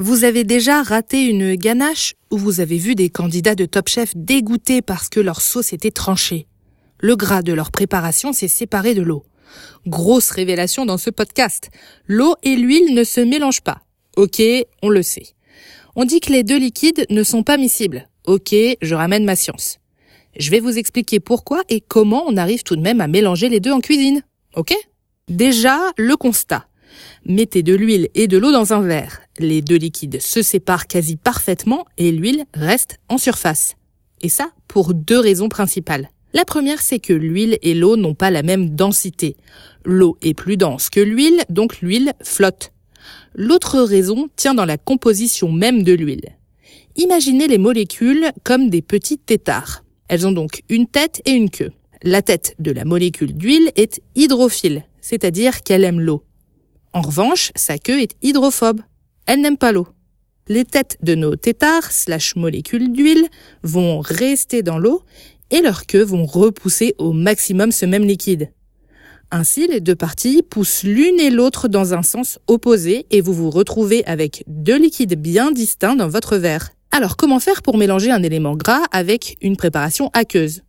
Vous avez déjà raté une ganache ou vous avez vu des candidats de Top Chef dégoûtés parce que leur sauce était tranchée. Le gras de leur préparation s'est séparé de l'eau. Grosse révélation dans ce podcast. L'eau et l'huile ne se mélangent pas. Ok, on le sait. On dit que les deux liquides ne sont pas miscibles. Ok, je ramène ma science. Je vais vous expliquer pourquoi et comment on arrive tout de même à mélanger les deux en cuisine. Ok? Déjà, le constat. Mettez de l'huile et de l'eau dans un verre. Les deux liquides se séparent quasi parfaitement et l'huile reste en surface. Et ça pour deux raisons principales. La première, c'est que l'huile et l'eau n'ont pas la même densité. L'eau est plus dense que l'huile, donc l'huile flotte. L'autre raison tient dans la composition même de l'huile. Imaginez les molécules comme des petits têtards. Elles ont donc une tête et une queue. La tête de la molécule d'huile est hydrophile, c'est-à-dire qu'elle aime l'eau. En revanche, sa queue est hydrophobe. Elle n'aime pas l'eau. Les têtes de nos têtards slash molécules d'huile vont rester dans l'eau et leurs queues vont repousser au maximum ce même liquide. Ainsi, les deux parties poussent l'une et l'autre dans un sens opposé et vous vous retrouvez avec deux liquides bien distincts dans votre verre. Alors comment faire pour mélanger un élément gras avec une préparation aqueuse?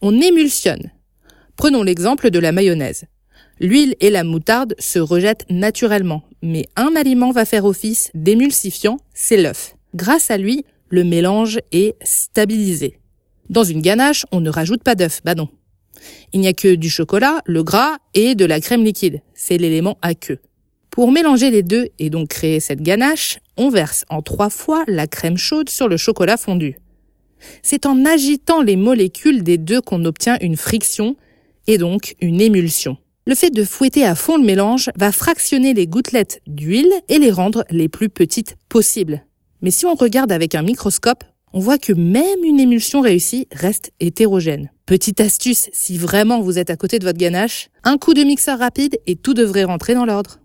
On émulsionne. Prenons l'exemple de la mayonnaise. L'huile et la moutarde se rejettent naturellement, mais un aliment va faire office d'émulsifiant, c'est l'œuf. Grâce à lui, le mélange est stabilisé. Dans une ganache, on ne rajoute pas d'œuf, bah non. Il n'y a que du chocolat, le gras et de la crème liquide. C'est l'élément aqueux. Pour mélanger les deux et donc créer cette ganache, on verse en trois fois la crème chaude sur le chocolat fondu. C'est en agitant les molécules des deux qu'on obtient une friction et donc une émulsion. Le fait de fouetter à fond le mélange va fractionner les gouttelettes d'huile et les rendre les plus petites possibles. Mais si on regarde avec un microscope, on voit que même une émulsion réussie reste hétérogène. Petite astuce, si vraiment vous êtes à côté de votre ganache, un coup de mixeur rapide et tout devrait rentrer dans l'ordre.